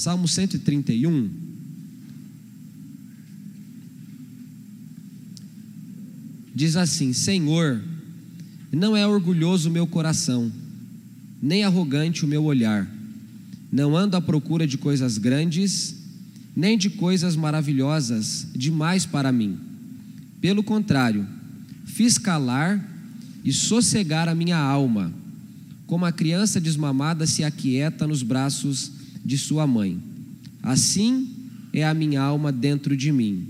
Salmo 131. Diz assim: Senhor, não é orgulhoso o meu coração, nem arrogante o meu olhar. Não ando à procura de coisas grandes, nem de coisas maravilhosas demais para mim. Pelo contrário, fiz calar e sossegar a minha alma, como a criança desmamada se aquieta nos braços de sua mãe. Assim é a minha alma dentro de mim.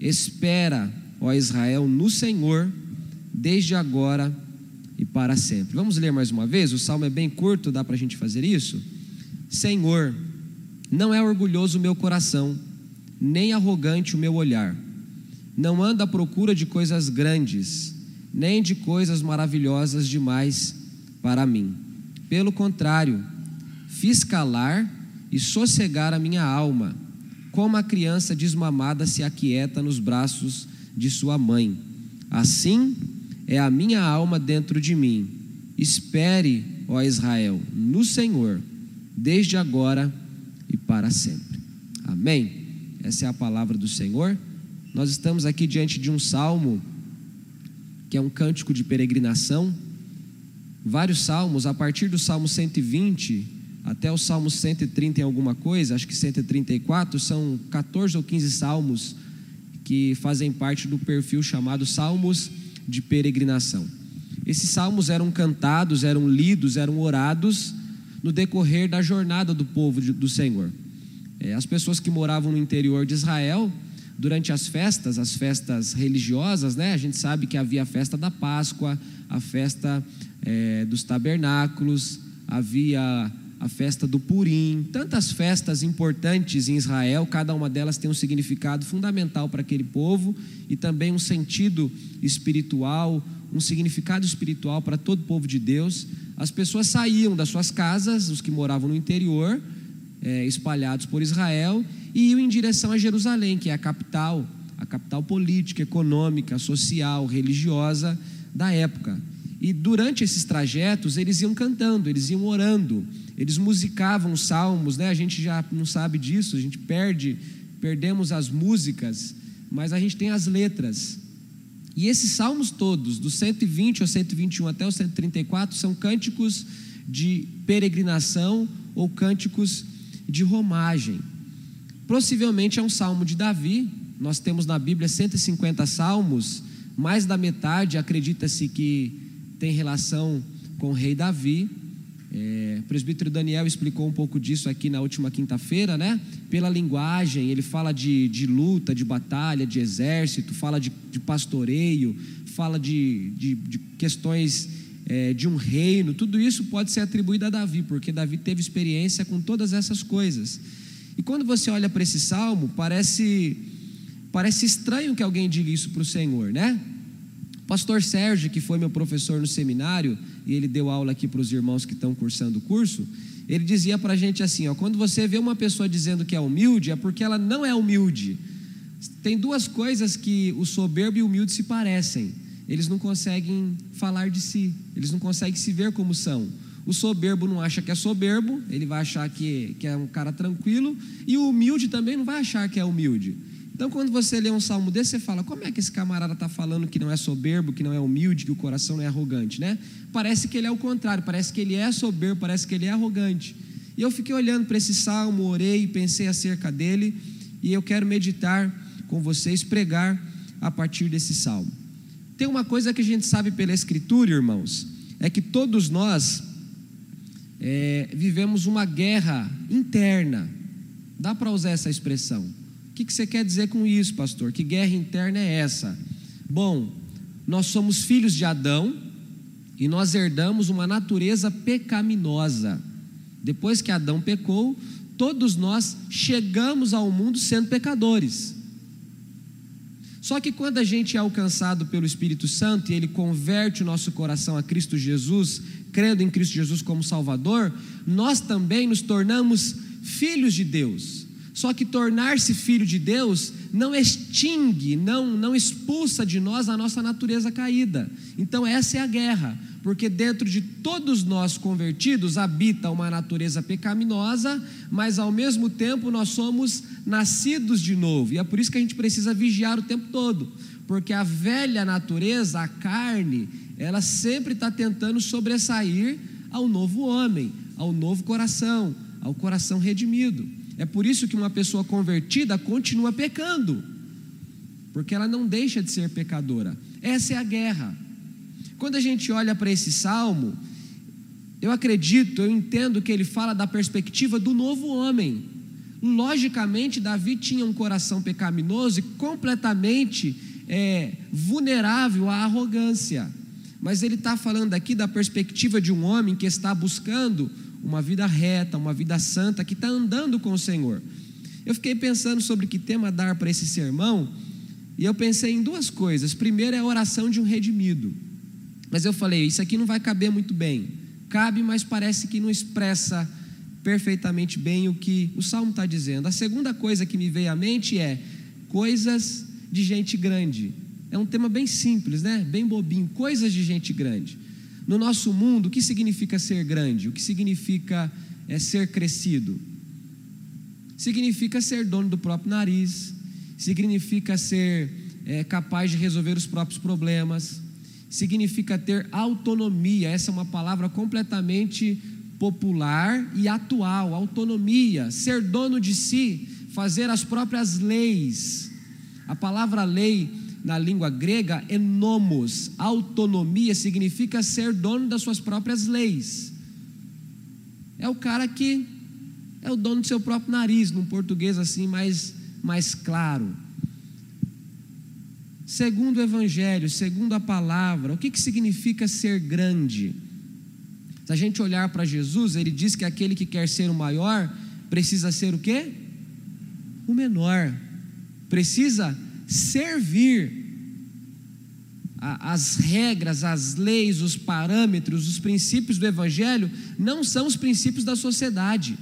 Espera, ó Israel, no Senhor, desde agora e para sempre. Vamos ler mais uma vez? O salmo é bem curto, dá para a gente fazer isso? Senhor, não é orgulhoso o meu coração, nem arrogante o meu olhar. Não anda à procura de coisas grandes, nem de coisas maravilhosas demais para mim. Pelo contrário, fiz calar e sossegar a minha alma, como a criança desmamada se aquieta nos braços de sua mãe. Assim é a minha alma dentro de mim. Espere, ó Israel, no Senhor, desde agora e para sempre. Amém. Essa é a palavra do Senhor. Nós estamos aqui diante de um salmo que é um cântico de peregrinação. Vários salmos, a partir do Salmo 120 até o Salmo 130 em alguma coisa, acho que 134, são 14 ou 15 salmos que fazem parte do perfil chamado Salmos de Peregrinação. Esses salmos eram cantados, eram lidos, eram orados no decorrer da jornada do povo do Senhor. É, as pessoas que moravam no interior de Israel durante as festas, as festas religiosas, né? A gente sabe que havia a festa da Páscoa, a festa é, dos tabernáculos, havia a festa do Purim, tantas festas importantes em Israel, cada uma delas tem um significado fundamental para aquele povo e também um sentido espiritual, um significado espiritual para todo o povo de Deus. As pessoas saíam das suas casas, os que moravam no interior, é, espalhados por Israel, e iam em direção a Jerusalém, que é a capital, a capital política, econômica, social, religiosa da época. E durante esses trajetos, eles iam cantando, eles iam orando, eles musicavam os salmos, né? A gente já não sabe disso, a gente perde, perdemos as músicas, mas a gente tem as letras. E esses salmos todos, do 120 ao 121 até o 134, são cânticos de peregrinação ou cânticos de romagem. Possivelmente é um salmo de Davi. Nós temos na Bíblia 150 salmos, mais da metade acredita-se que tem relação com o rei Davi. É, o presbítero Daniel explicou um pouco disso aqui na última quinta-feira, né? Pela linguagem, ele fala de, de luta, de batalha, de exército, fala de, de pastoreio, fala de, de, de questões é, de um reino, tudo isso pode ser atribuído a Davi, porque Davi teve experiência com todas essas coisas. E quando você olha para esse salmo, parece, parece estranho que alguém diga isso para o Senhor, né? Pastor Sérgio, que foi meu professor no seminário, e ele deu aula aqui para os irmãos que estão cursando o curso, ele dizia para a gente assim: ó, quando você vê uma pessoa dizendo que é humilde, é porque ela não é humilde. Tem duas coisas que o soberbo e o humilde se parecem eles não conseguem falar de si, eles não conseguem se ver como são. O soberbo não acha que é soberbo, ele vai achar que, que é um cara tranquilo, e o humilde também não vai achar que é humilde. Então, quando você lê um salmo desse, você fala: como é que esse camarada está falando que não é soberbo, que não é humilde, que o coração não é arrogante, né? Parece que ele é o contrário, parece que ele é soberbo, parece que ele é arrogante. E eu fiquei olhando para esse salmo, orei, pensei acerca dele, e eu quero meditar com vocês, pregar a partir desse salmo. Tem uma coisa que a gente sabe pela Escritura, irmãos, é que todos nós é, vivemos uma guerra interna. Dá para usar essa expressão? O que, que você quer dizer com isso, pastor? Que guerra interna é essa? Bom, nós somos filhos de Adão e nós herdamos uma natureza pecaminosa. Depois que Adão pecou, todos nós chegamos ao mundo sendo pecadores. Só que quando a gente é alcançado pelo Espírito Santo e ele converte o nosso coração a Cristo Jesus, crendo em Cristo Jesus como Salvador, nós também nos tornamos filhos de Deus. Só que tornar-se filho de Deus não extingue, não, não expulsa de nós a nossa natureza caída. Então essa é a guerra. porque dentro de todos nós convertidos habita uma natureza pecaminosa, mas ao mesmo tempo nós somos nascidos de novo, e é por isso que a gente precisa vigiar o tempo todo, porque a velha natureza, a carne, ela sempre está tentando sobressair ao novo homem, ao novo coração, ao coração redimido. É por isso que uma pessoa convertida continua pecando, porque ela não deixa de ser pecadora. Essa é a guerra. Quando a gente olha para esse salmo, eu acredito, eu entendo que ele fala da perspectiva do novo homem. Logicamente, Davi tinha um coração pecaminoso e completamente é, vulnerável à arrogância. Mas ele está falando aqui da perspectiva de um homem que está buscando uma vida reta, uma vida santa, que está andando com o Senhor. Eu fiquei pensando sobre que tema dar para esse sermão, e eu pensei em duas coisas. Primeiro é a oração de um redimido. Mas eu falei, isso aqui não vai caber muito bem. Cabe, mas parece que não expressa perfeitamente bem o que o salmo está dizendo. A segunda coisa que me veio à mente é coisas de gente grande. É um tema bem simples, né? Bem bobinho. Coisas de gente grande. No nosso mundo, o que significa ser grande? O que significa é, ser crescido? Significa ser dono do próprio nariz, significa ser é, capaz de resolver os próprios problemas, significa ter autonomia. Essa é uma palavra completamente popular e atual. Autonomia, ser dono de si, fazer as próprias leis. A palavra lei na língua grega é nomos. Autonomia significa ser dono das suas próprias leis. É o cara que é o dono do seu próprio nariz, num português assim mais, mais claro. Segundo o Evangelho, segundo a palavra, o que, que significa ser grande? Se a gente olhar para Jesus, ele diz que aquele que quer ser o maior precisa ser o quê? O menor. Precisa servir. As regras, as leis, os parâmetros, os princípios do Evangelho não são os princípios da sociedade.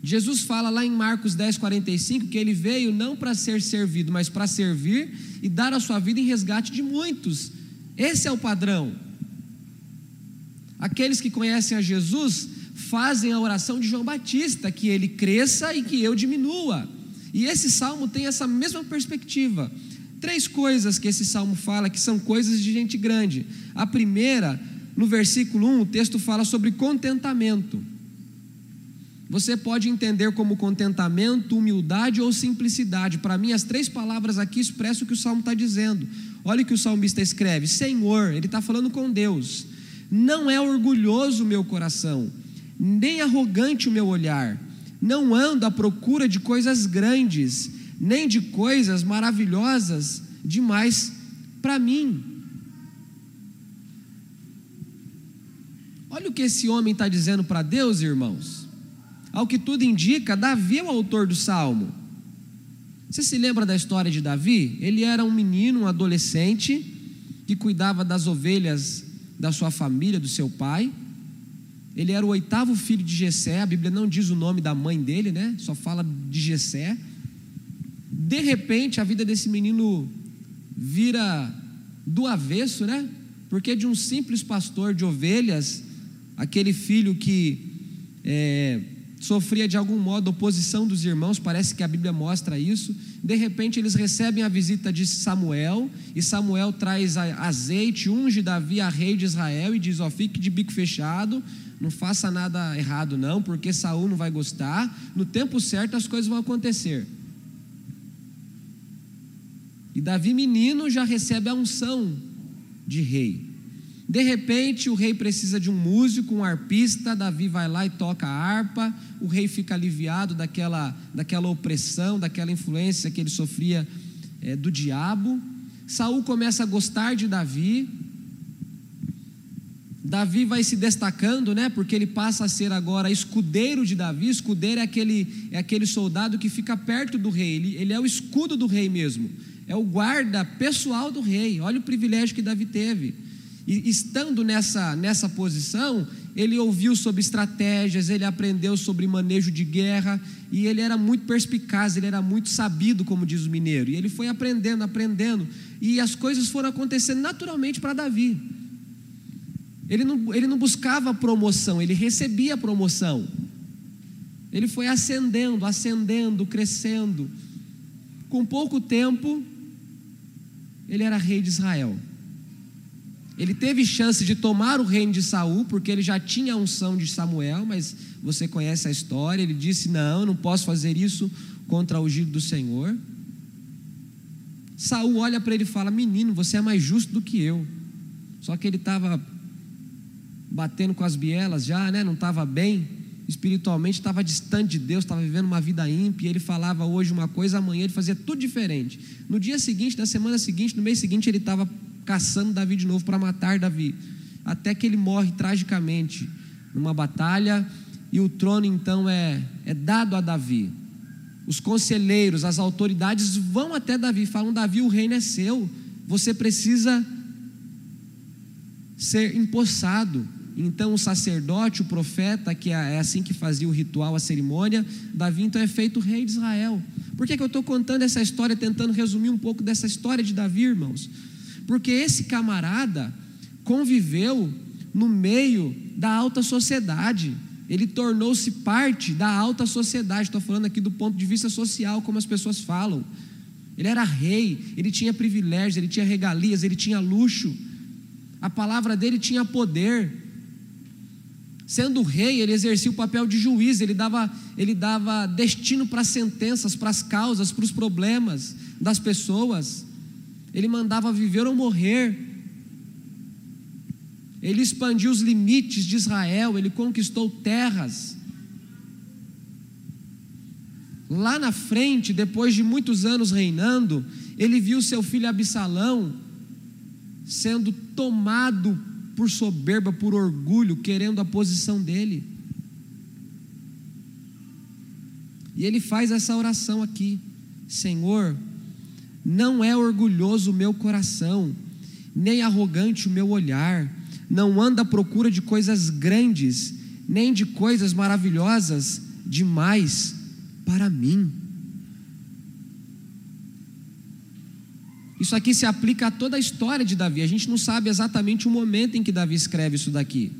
Jesus fala lá em Marcos 10, 45 que ele veio não para ser servido, mas para servir e dar a sua vida em resgate de muitos. Esse é o padrão. Aqueles que conhecem a Jesus fazem a oração de João Batista, que ele cresça e que eu diminua. E esse salmo tem essa mesma perspectiva. Três coisas que esse salmo fala que são coisas de gente grande. A primeira, no versículo 1, o texto fala sobre contentamento. Você pode entender como contentamento, humildade ou simplicidade. Para mim, as três palavras aqui expressam o que o salmo está dizendo. Olha o que o salmista escreve: Senhor, ele está falando com Deus. Não é orgulhoso o meu coração, nem arrogante o meu olhar. Não ando à procura de coisas grandes, nem de coisas maravilhosas demais para mim. Olha o que esse homem está dizendo para Deus, irmãos. Ao que tudo indica, Davi é o autor do salmo. Você se lembra da história de Davi? Ele era um menino, um adolescente, que cuidava das ovelhas da sua família, do seu pai. Ele era o oitavo filho de Jessé, a Bíblia não diz o nome da mãe dele, né? Só fala de Jessé. De repente, a vida desse menino vira do avesso, né? Porque de um simples pastor de ovelhas, aquele filho que é, sofria de algum modo oposição dos irmãos, parece que a Bíblia mostra isso. De repente eles recebem a visita de Samuel, e Samuel traz azeite, unge Davi a rei de Israel e diz: Ó, fique de bico fechado, não faça nada errado, não, porque Saul não vai gostar. No tempo certo as coisas vão acontecer. E Davi, menino, já recebe a unção de rei. De repente, o rei precisa de um músico, um arpista. Davi vai lá e toca a harpa. O rei fica aliviado daquela, daquela opressão, daquela influência que ele sofria é, do diabo. Saul começa a gostar de Davi. Davi vai se destacando, né? Porque ele passa a ser agora escudeiro de Davi. Escudeiro é aquele, é aquele soldado que fica perto do rei. Ele, ele é o escudo do rei mesmo. É o guarda pessoal do rei. Olha o privilégio que Davi teve. E estando nessa, nessa posição, ele ouviu sobre estratégias, ele aprendeu sobre manejo de guerra, e ele era muito perspicaz, ele era muito sabido, como diz o mineiro. E ele foi aprendendo, aprendendo, e as coisas foram acontecendo naturalmente para Davi. Ele não, ele não buscava promoção, ele recebia promoção. Ele foi ascendendo, ascendendo, crescendo. Com pouco tempo, ele era rei de Israel. Ele teve chance de tomar o reino de Saul, porque ele já tinha a unção de Samuel, mas você conhece a história. Ele disse: Não, não posso fazer isso contra o ungido do Senhor. Saul olha para ele e fala: Menino, você é mais justo do que eu. Só que ele estava batendo com as bielas já, né? Não estava bem espiritualmente, estava distante de Deus, estava vivendo uma vida ímpia. Ele falava hoje uma coisa, amanhã ele fazia tudo diferente. No dia seguinte, na semana seguinte, no mês seguinte, ele estava caçando Davi de novo para matar Davi, até que ele morre tragicamente numa batalha e o trono então é, é dado a Davi. Os conselheiros, as autoridades vão até Davi, falam: Davi, o reino é seu, você precisa ser empossado. Então, o sacerdote, o profeta, que é, é assim que fazia o ritual, a cerimônia, Davi então é feito rei de Israel. Por que, que eu estou contando essa história, tentando resumir um pouco dessa história de Davi, irmãos? Porque esse camarada conviveu no meio da alta sociedade, ele tornou-se parte da alta sociedade. Estou falando aqui do ponto de vista social, como as pessoas falam. Ele era rei, ele tinha privilégios, ele tinha regalias, ele tinha luxo. A palavra dele tinha poder. Sendo rei, ele exercia o papel de juiz, ele dava, ele dava destino para as sentenças, para as causas, para os problemas das pessoas. Ele mandava viver ou morrer. Ele expandiu os limites de Israel, ele conquistou terras. Lá na frente, depois de muitos anos reinando, ele viu seu filho Absalão sendo tomado por soberba, por orgulho, querendo a posição dele. E ele faz essa oração aqui: Senhor, não é orgulhoso o meu coração, nem arrogante o meu olhar, não anda à procura de coisas grandes, nem de coisas maravilhosas demais para mim. Isso aqui se aplica a toda a história de Davi. A gente não sabe exatamente o momento em que Davi escreve isso daqui.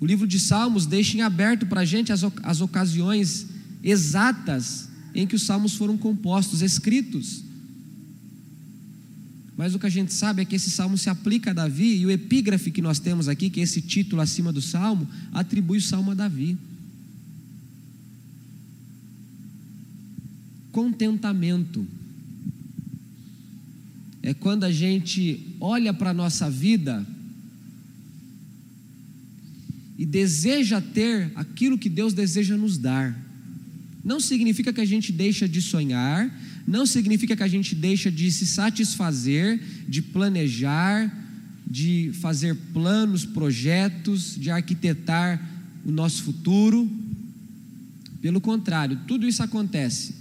O livro de Salmos deixa em aberto para a gente as, as ocasiões exatas em que os salmos foram compostos, escritos. Mas o que a gente sabe é que esse salmo se aplica a Davi, e o epígrafe que nós temos aqui, que é esse título acima do salmo, atribui o salmo a Davi. Contentamento é quando a gente olha para a nossa vida e deseja ter aquilo que Deus deseja nos dar. Não significa que a gente deixa de sonhar, não significa que a gente deixa de se satisfazer, de planejar, de fazer planos, projetos, de arquitetar o nosso futuro. Pelo contrário, tudo isso acontece.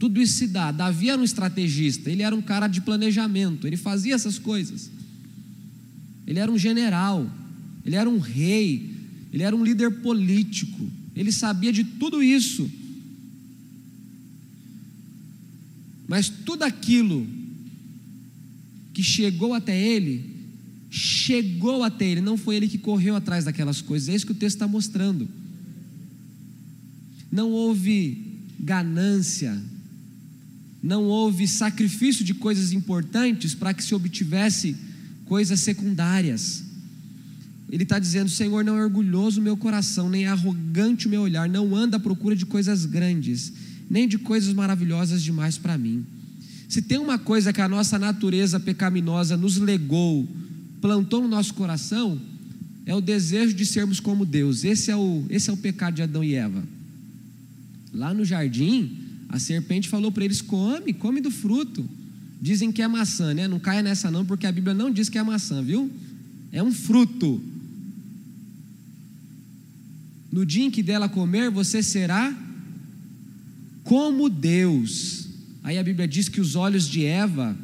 Tudo isso se dá. Davi era um estrategista, ele era um cara de planejamento, ele fazia essas coisas. Ele era um general, ele era um rei, ele era um líder político, ele sabia de tudo isso. Mas tudo aquilo que chegou até ele, chegou até ele, não foi ele que correu atrás daquelas coisas, é isso que o texto está mostrando. Não houve ganância, não houve sacrifício de coisas importantes para que se obtivesse coisas secundárias. Ele está dizendo: Senhor, não é orgulhoso o meu coração, nem é arrogante o meu olhar, não anda à procura de coisas grandes, nem de coisas maravilhosas demais para mim. Se tem uma coisa que a nossa natureza pecaminosa nos legou, plantou no nosso coração, é o desejo de sermos como Deus. Esse é o, esse é o pecado de Adão e Eva. Lá no jardim, a serpente falou para eles: come, come do fruto. Dizem que é maçã, né? Não caia nessa não, porque a Bíblia não diz que é maçã, viu? É um fruto. No dia em que dela comer, você será como Deus. Aí a Bíblia diz que os olhos de Eva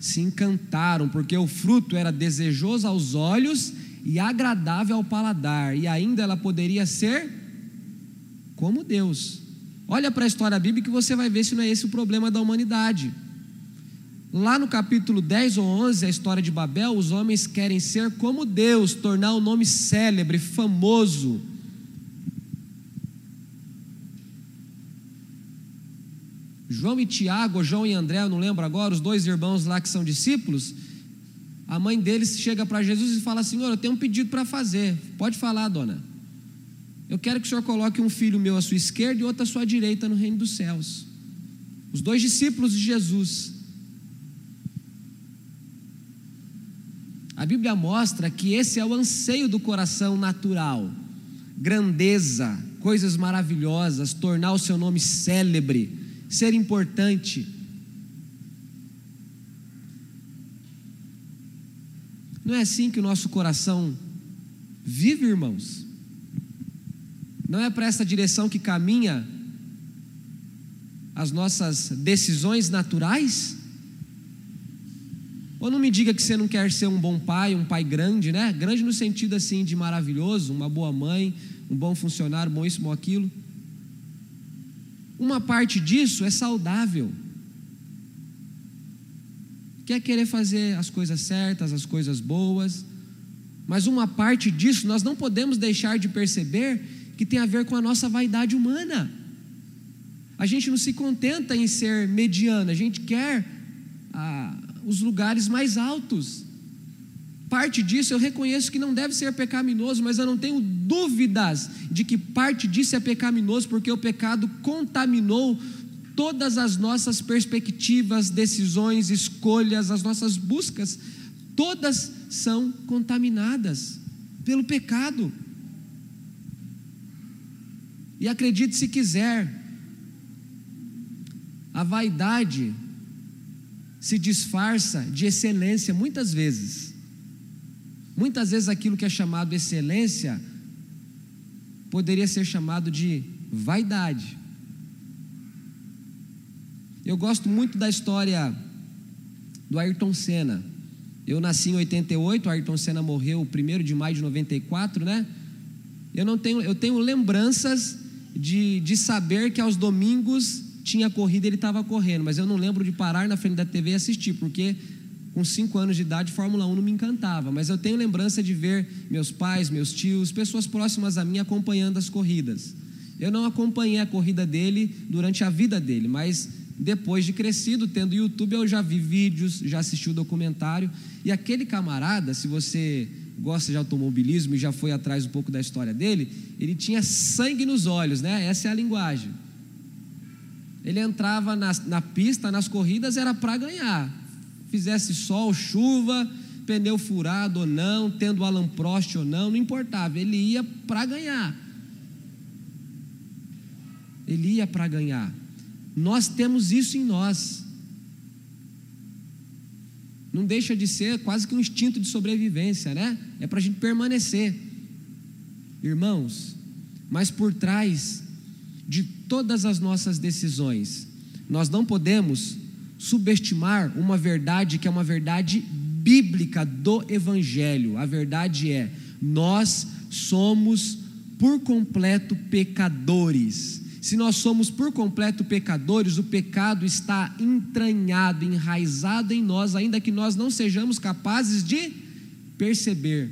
se encantaram, porque o fruto era desejoso aos olhos e agradável ao paladar, e ainda ela poderia ser como Deus. Olha para a história bíblica que você vai ver se não é esse o problema da humanidade. Lá no capítulo 10 ou 11, a história de Babel, os homens querem ser como Deus, tornar o nome célebre, famoso. João e Tiago, João e André, eu não lembro agora, os dois irmãos lá que são discípulos, a mãe deles chega para Jesus e fala: Senhor, eu tenho um pedido para fazer. Pode falar, dona. Eu quero que o senhor coloque um filho meu à sua esquerda e outro à sua direita no reino dos céus. Os dois discípulos de Jesus. A Bíblia mostra que esse é o anseio do coração natural: grandeza, coisas maravilhosas, tornar o seu nome célebre, ser importante. Não é assim que o nosso coração vive, irmãos? Não é para essa direção que caminha as nossas decisões naturais? Ou não me diga que você não quer ser um bom pai, um pai grande, né? Grande no sentido assim de maravilhoso, uma boa mãe, um bom funcionário, bom isso, bom aquilo. Uma parte disso é saudável. Quer querer fazer as coisas certas, as coisas boas, mas uma parte disso nós não podemos deixar de perceber que tem a ver com a nossa vaidade humana. A gente não se contenta em ser mediana, a gente quer ah, os lugares mais altos. Parte disso eu reconheço que não deve ser pecaminoso, mas eu não tenho dúvidas de que parte disso é pecaminoso, porque o pecado contaminou todas as nossas perspectivas, decisões, escolhas, as nossas buscas, todas são contaminadas pelo pecado. E acredite se quiser, a vaidade se disfarça de excelência muitas vezes. Muitas vezes aquilo que é chamado excelência poderia ser chamado de vaidade. Eu gosto muito da história do Ayrton Senna. Eu nasci em 88, o Ayrton Senna morreu 1 de maio de 94, né? Eu não tenho, eu tenho lembranças de, de saber que aos domingos tinha corrida ele estava correndo, mas eu não lembro de parar na frente da TV e assistir, porque com cinco anos de idade, Fórmula 1 não me encantava, mas eu tenho lembrança de ver meus pais, meus tios, pessoas próximas a mim acompanhando as corridas. Eu não acompanhei a corrida dele durante a vida dele, mas depois de crescido, tendo YouTube, eu já vi vídeos, já assisti o documentário, e aquele camarada, se você gosta de automobilismo e já foi atrás um pouco da história dele, ele tinha sangue nos olhos, né? Essa é a linguagem. Ele entrava na, na pista, nas corridas, era para ganhar. Fizesse sol, chuva, pneu furado ou não, tendo Alan Prost ou não, não importava, ele ia para ganhar. Ele ia para ganhar. Nós temos isso em nós. Não deixa de ser quase que um instinto de sobrevivência, né? É para a gente permanecer. Irmãos, mas por trás de todas as nossas decisões, nós não podemos subestimar uma verdade que é uma verdade bíblica do Evangelho. A verdade é: nós somos por completo pecadores. Se nós somos por completo pecadores, o pecado está entranhado, enraizado em nós, ainda que nós não sejamos capazes de perceber.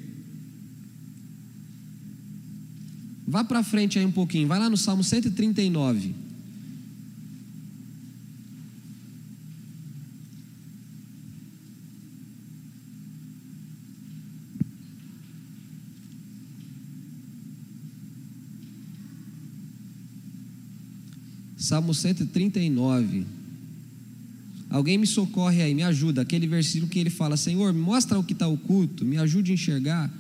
Vá para frente aí um pouquinho, vai lá no Salmo 139. Salmo 139. Alguém me socorre aí, me ajuda. Aquele versículo que ele fala: Senhor, mostra o que está oculto, me ajude a enxergar.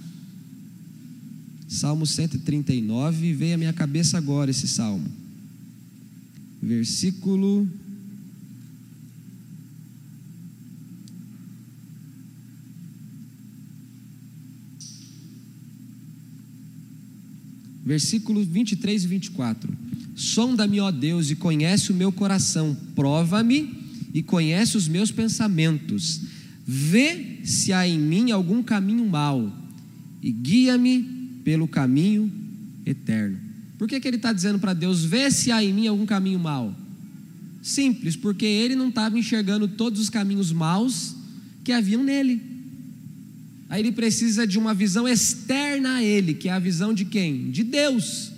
Salmo 139, veio à minha cabeça agora esse salmo. Versículo. Versículos 23 e 24. Sonda-me, ó Deus, e conhece o meu coração, prova-me e conhece os meus pensamentos. Vê se há em mim algum caminho mau e guia-me pelo caminho eterno. Por que, que ele está dizendo para Deus: vê se há em mim algum caminho mau? Simples, porque ele não estava enxergando todos os caminhos maus que haviam nele. Aí ele precisa de uma visão externa a ele, que é a visão de quem? De Deus.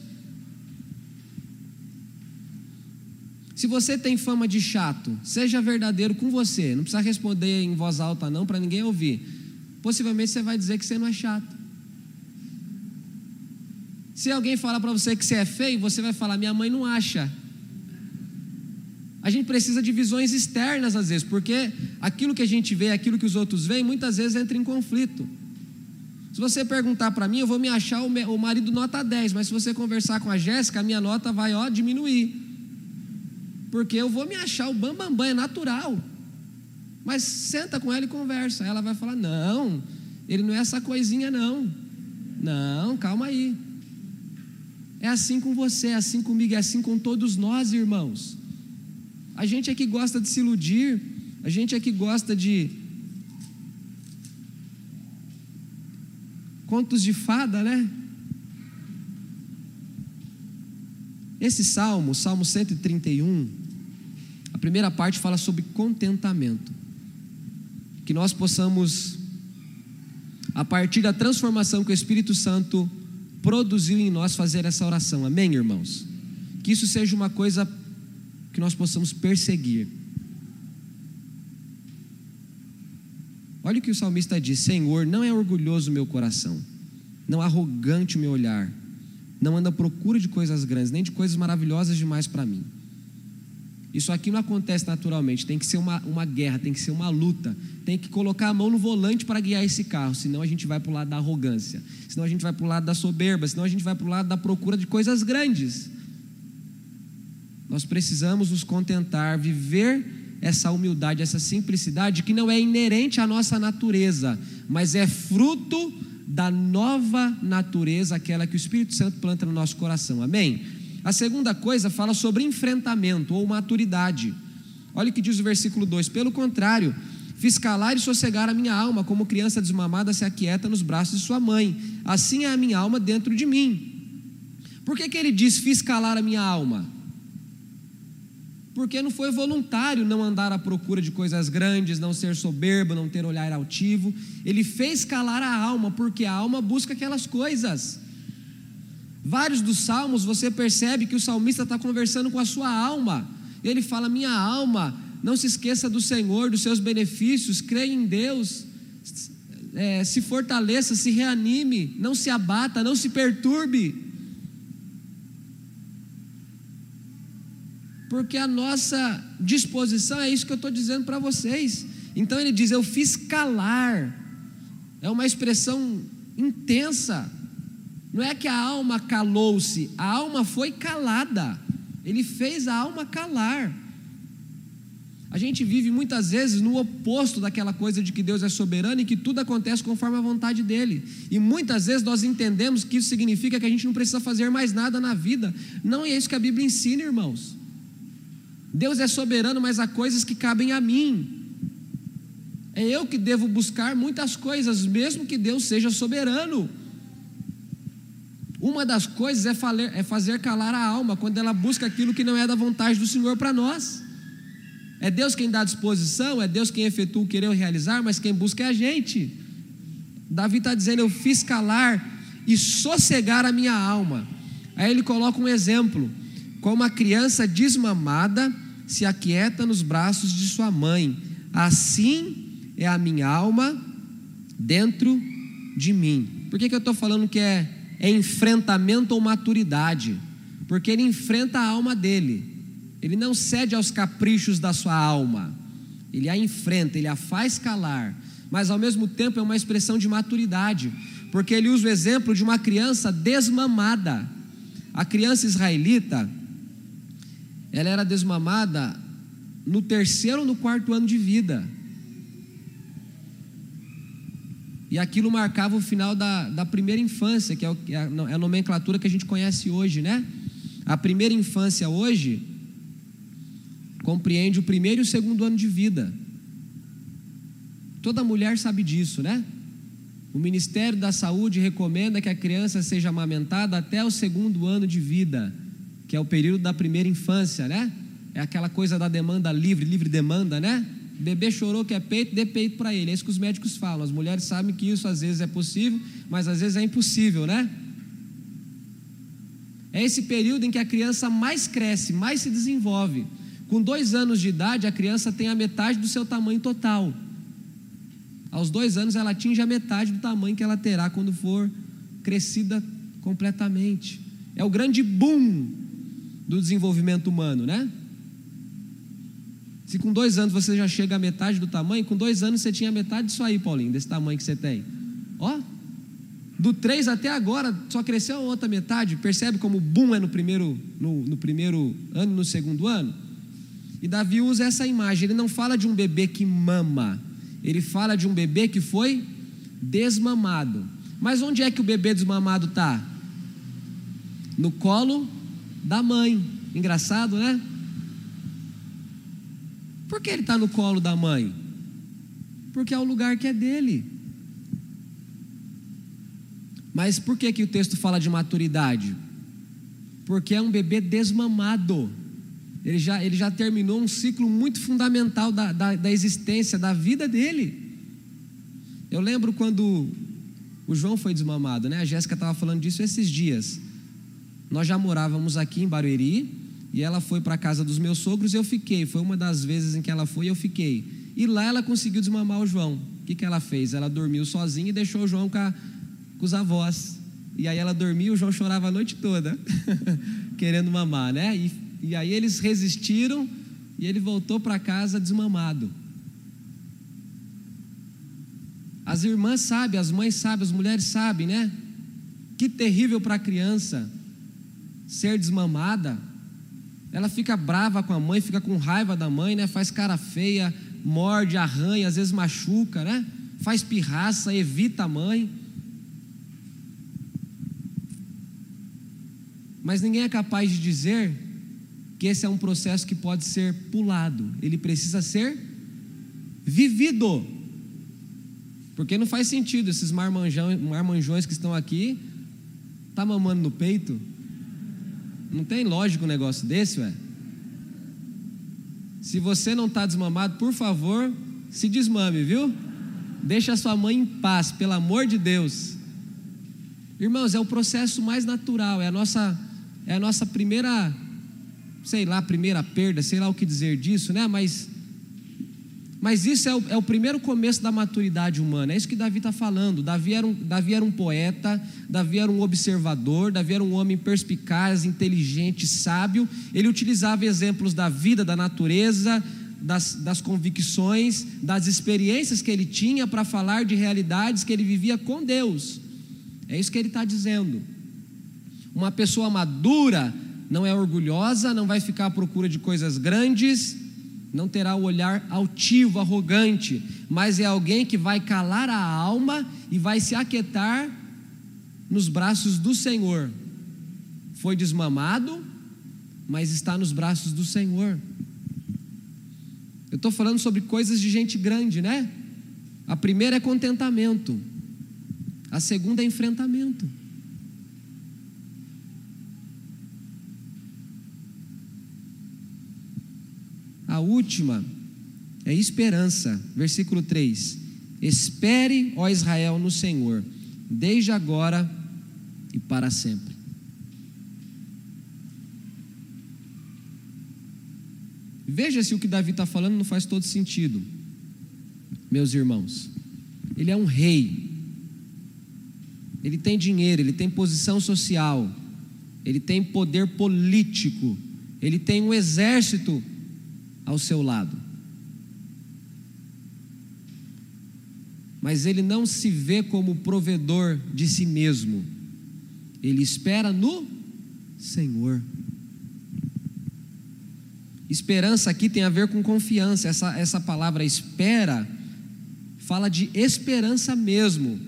Se você tem fama de chato, seja verdadeiro com você. Não precisa responder em voz alta, não, para ninguém ouvir. Possivelmente você vai dizer que você não é chato. Se alguém falar para você que você é feio, você vai falar: minha mãe não acha. A gente precisa de visões externas às vezes, porque aquilo que a gente vê, aquilo que os outros veem, muitas vezes entra em conflito. Se você perguntar para mim, eu vou me achar o marido nota 10, mas se você conversar com a Jéssica, a minha nota vai ó, diminuir porque eu vou me achar o bambambam, bam, bam, é natural. Mas senta com ela e conversa. Ela vai falar: não, ele não é essa coisinha, não. Não, calma aí. É assim com você, é assim comigo, é assim com todos nós, irmãos. A gente é que gosta de se iludir, a gente é que gosta de contos de fada, né? Esse salmo, Salmo 131, a primeira parte fala sobre contentamento. Que nós possamos, a partir da transformação que o Espírito Santo produziu em nós, fazer essa oração. Amém, irmãos? Que isso seja uma coisa que nós possamos perseguir. Olha o que o salmista diz: Senhor, não é orgulhoso o meu coração, não arrogante o meu olhar não anda à procura de coisas grandes, nem de coisas maravilhosas demais para mim. Isso aqui não acontece naturalmente, tem que ser uma, uma guerra, tem que ser uma luta, tem que colocar a mão no volante para guiar esse carro, senão a gente vai para o lado da arrogância, senão a gente vai para o lado da soberba, senão a gente vai para o lado da procura de coisas grandes. Nós precisamos nos contentar, viver essa humildade, essa simplicidade que não é inerente à nossa natureza, mas é fruto da nova natureza, aquela que o Espírito Santo planta no nosso coração. Amém? A segunda coisa fala sobre enfrentamento ou maturidade. Olha o que diz o versículo 2: Pelo contrário, fiz calar e sossegar a minha alma, como criança desmamada se aquieta nos braços de sua mãe. Assim é a minha alma dentro de mim. Por que, que ele diz fiz calar a minha alma? Porque não foi voluntário não andar à procura de coisas grandes, não ser soberbo, não ter olhar altivo. Ele fez calar a alma, porque a alma busca aquelas coisas. Vários dos salmos você percebe que o salmista está conversando com a sua alma. Ele fala: Minha alma, não se esqueça do Senhor, dos seus benefícios, creia em Deus, é, se fortaleça, se reanime, não se abata, não se perturbe. Porque a nossa disposição é isso que eu estou dizendo para vocês. Então ele diz: Eu fiz calar, é uma expressão intensa. Não é que a alma calou-se, a alma foi calada. Ele fez a alma calar. A gente vive muitas vezes no oposto daquela coisa de que Deus é soberano e que tudo acontece conforme a vontade dele. E muitas vezes nós entendemos que isso significa que a gente não precisa fazer mais nada na vida. Não é isso que a Bíblia ensina, irmãos. Deus é soberano, mas há coisas que cabem a mim. É eu que devo buscar muitas coisas, mesmo que Deus seja soberano. Uma das coisas é, fazer, é fazer calar a alma quando ela busca aquilo que não é da vontade do Senhor para nós. É Deus quem dá disposição, é Deus quem efetua o querer realizar, mas quem busca é a gente. Davi está dizendo: Eu fiz calar e sossegar a minha alma. Aí ele coloca um exemplo como a criança desmamada se aquieta nos braços de sua mãe, assim é a minha alma dentro de mim. Por que, que eu estou falando que é, é enfrentamento ou maturidade? Porque ele enfrenta a alma dele, ele não cede aos caprichos da sua alma, ele a enfrenta, ele a faz calar, mas ao mesmo tempo é uma expressão de maturidade, porque ele usa o exemplo de uma criança desmamada. A criança israelita, ela era desmamada no terceiro ou no quarto ano de vida. E aquilo marcava o final da, da primeira infância, que é, é, é a nomenclatura que a gente conhece hoje, né? A primeira infância hoje compreende o primeiro e o segundo ano de vida. Toda mulher sabe disso, né? O Ministério da Saúde recomenda que a criança seja amamentada até o segundo ano de vida que é o período da primeira infância, né? É aquela coisa da demanda livre, livre demanda, né? Bebê chorou que é peito, dê peito para ele. É isso que os médicos falam. As mulheres sabem que isso às vezes é possível, mas às vezes é impossível, né? É esse período em que a criança mais cresce, mais se desenvolve. Com dois anos de idade, a criança tem a metade do seu tamanho total. Aos dois anos, ela atinge a metade do tamanho que ela terá quando for crescida completamente. É o grande boom do desenvolvimento humano, né? Se com dois anos você já chega à metade do tamanho, com dois anos você tinha metade disso aí, Paulinho, desse tamanho que você tem. Ó, do três até agora só cresceu a outra metade. Percebe como o boom é no primeiro, no, no primeiro ano, no segundo ano? E Davi usa essa imagem. Ele não fala de um bebê que mama, ele fala de um bebê que foi desmamado. Mas onde é que o bebê desmamado está? No colo da mãe. Engraçado, né? Por que ele está no colo da mãe? Porque é o lugar que é dele. Mas por que, que o texto fala de maturidade? Porque é um bebê desmamado. Ele já, ele já terminou um ciclo muito fundamental da, da, da existência, da vida dele. Eu lembro quando o João foi desmamado, né? A Jéssica estava falando disso esses dias. Nós já morávamos aqui em Barueri, e ela foi para a casa dos meus sogros e eu fiquei. Foi uma das vezes em que ela foi e eu fiquei. E lá ela conseguiu desmamar o João. O que, que ela fez? Ela dormiu sozinha e deixou o João com, a, com os avós. E aí ela dormiu, o João chorava a noite toda, querendo mamar, né? E, e aí eles resistiram e ele voltou para casa desmamado. As irmãs sabem, as mães sabem, as mulheres sabem, né? Que terrível para a criança ser desmamada. Ela fica brava com a mãe, fica com raiva da mãe, né? Faz cara feia, morde, arranha, às vezes machuca, né? Faz pirraça, evita a mãe. Mas ninguém é capaz de dizer que esse é um processo que pode ser pulado. Ele precisa ser vivido. Porque não faz sentido esses marmanjões, que estão aqui tá mamando no peito, não tem lógico um negócio desse, ué. Se você não está desmamado, por favor, se desmame, viu? Deixa a sua mãe em paz, pelo amor de Deus. Irmãos, é o processo mais natural, é a nossa, é a nossa primeira, sei lá, primeira perda, sei lá o que dizer disso, né? Mas mas isso é o, é o, primeiro começo da maturidade humana, é isso que Davi está falando. Davi era, um, Davi era um poeta, Davi era um observador, Davi era um homem perspicaz, inteligente, sábio. Ele utilizava exemplos da vida, da natureza, das, das convicções, das experiências que ele tinha para falar de realidades que ele vivia com Deus. É isso que ele está dizendo. Uma pessoa madura não é orgulhosa, não vai ficar à procura de coisas grandes não terá o olhar altivo, arrogante, mas é alguém que vai calar a alma e vai se aquietar nos braços do Senhor. Foi desmamado, mas está nos braços do Senhor. Eu estou falando sobre coisas de gente grande, né? A primeira é contentamento, a segunda é enfrentamento. A última é esperança, versículo 3: Espere, ó Israel, no Senhor, desde agora e para sempre. Veja se o que Davi está falando não faz todo sentido, meus irmãos. Ele é um rei, ele tem dinheiro, ele tem posição social, ele tem poder político, ele tem um exército ao seu lado. Mas ele não se vê como provedor de si mesmo, ele espera no Senhor. Esperança aqui tem a ver com confiança, essa, essa palavra espera fala de esperança mesmo,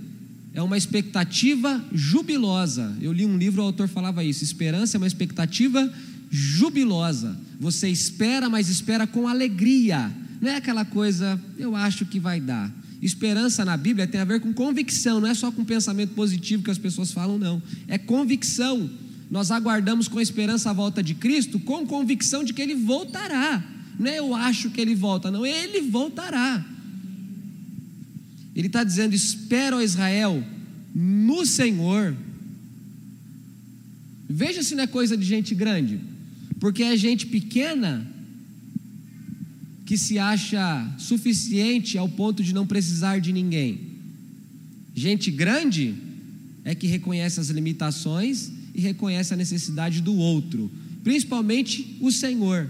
é uma expectativa jubilosa. Eu li um livro, o autor falava isso: esperança é uma expectativa jubilosa. Você espera, mas espera com alegria. Não é aquela coisa, eu acho que vai dar. Esperança na Bíblia tem a ver com convicção, não é só com pensamento positivo que as pessoas falam, não. É convicção. Nós aguardamos com esperança a volta de Cristo, com convicção de que Ele voltará. Não é eu acho que Ele volta, não, Ele voltará. Ele está dizendo: espera, ó Israel, no Senhor. Veja se não é coisa de gente grande, porque é gente pequena que se acha suficiente ao ponto de não precisar de ninguém. Gente grande é que reconhece as limitações e reconhece a necessidade do outro, principalmente o Senhor.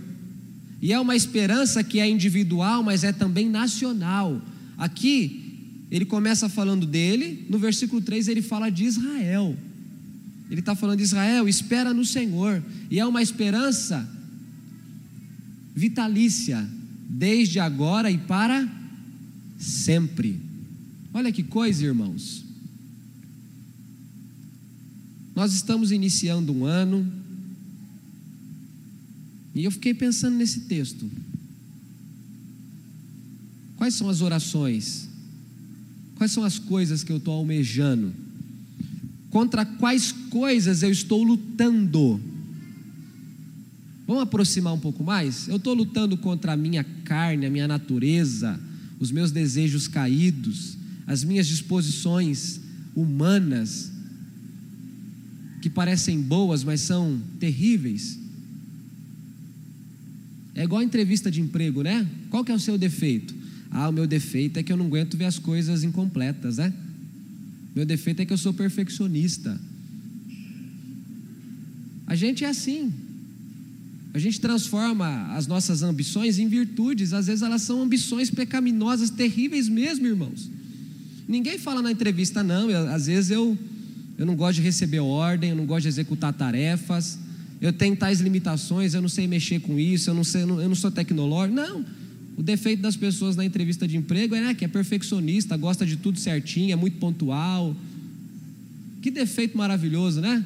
E é uma esperança que é individual, mas é também nacional. Aqui, ele começa falando dele, no versículo 3 ele fala de Israel. Ele está falando Israel, espera no Senhor. E é uma esperança vitalícia, desde agora e para sempre. Olha que coisa, irmãos. Nós estamos iniciando um ano, e eu fiquei pensando nesse texto. Quais são as orações? Quais são as coisas que eu estou almejando? Contra quais coisas eu estou lutando? Vamos aproximar um pouco mais? Eu estou lutando contra a minha carne, a minha natureza, os meus desejos caídos, as minhas disposições humanas, que parecem boas, mas são terríveis. É igual a entrevista de emprego, né? Qual que é o seu defeito? Ah, o meu defeito é que eu não aguento ver as coisas incompletas, né? Meu defeito é que eu sou perfeccionista. A gente é assim. A gente transforma as nossas ambições em virtudes, às vezes elas são ambições pecaminosas, terríveis mesmo, irmãos. Ninguém fala na entrevista, não, eu, às vezes eu, eu não gosto de receber ordem, eu não gosto de executar tarefas, eu tenho tais limitações, eu não sei mexer com isso, eu não, sei, eu não, eu não sou tecnológico. Não, o defeito das pessoas na entrevista de emprego é né, que é perfeccionista, gosta de tudo certinho, é muito pontual. Que defeito maravilhoso, né?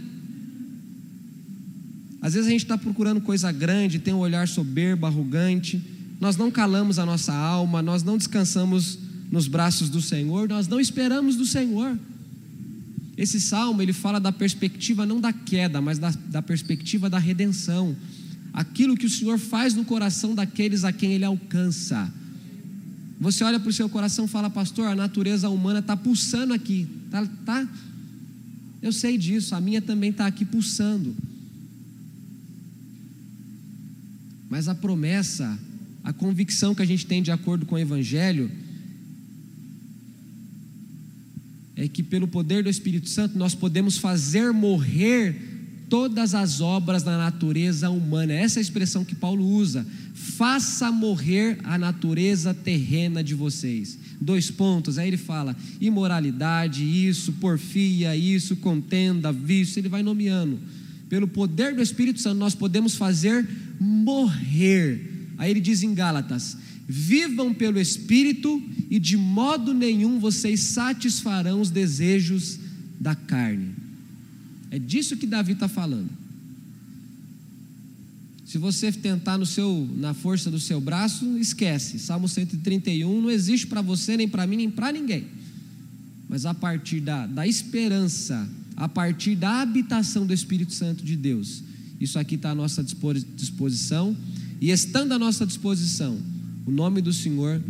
Às vezes a gente está procurando coisa grande, tem um olhar soberbo, arrogante, nós não calamos a nossa alma, nós não descansamos nos braços do Senhor, nós não esperamos do Senhor. Esse salmo ele fala da perspectiva não da queda, mas da, da perspectiva da redenção. Aquilo que o Senhor faz no coração daqueles a quem Ele alcança. Você olha para o seu coração e fala, pastor, a natureza humana está pulsando aqui. Tá, tá? Eu sei disso, a minha também está aqui pulsando. Mas a promessa, a convicção que a gente tem de acordo com o Evangelho, é que pelo poder do Espírito Santo nós podemos fazer morrer todas as obras da natureza humana. Essa é a expressão que Paulo usa. Faça morrer a natureza terrena de vocês. Dois pontos. Aí ele fala: imoralidade, isso, porfia, isso, contenda, vício. Ele vai nomeando. Pelo poder do Espírito Santo, nós podemos fazer morrer. Aí ele diz em Gálatas: vivam pelo Espírito e de modo nenhum vocês satisfarão os desejos da carne. É disso que Davi está falando. Se você tentar no seu, na força do seu braço, esquece. Salmo 131 não existe para você, nem para mim, nem para ninguém. Mas a partir da, da esperança, a partir da habitação do Espírito Santo de Deus, isso aqui está à nossa disposição, e estando à nossa disposição, o nome do Senhor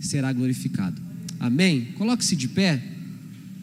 será glorificado. Amém? Coloque-se de pé.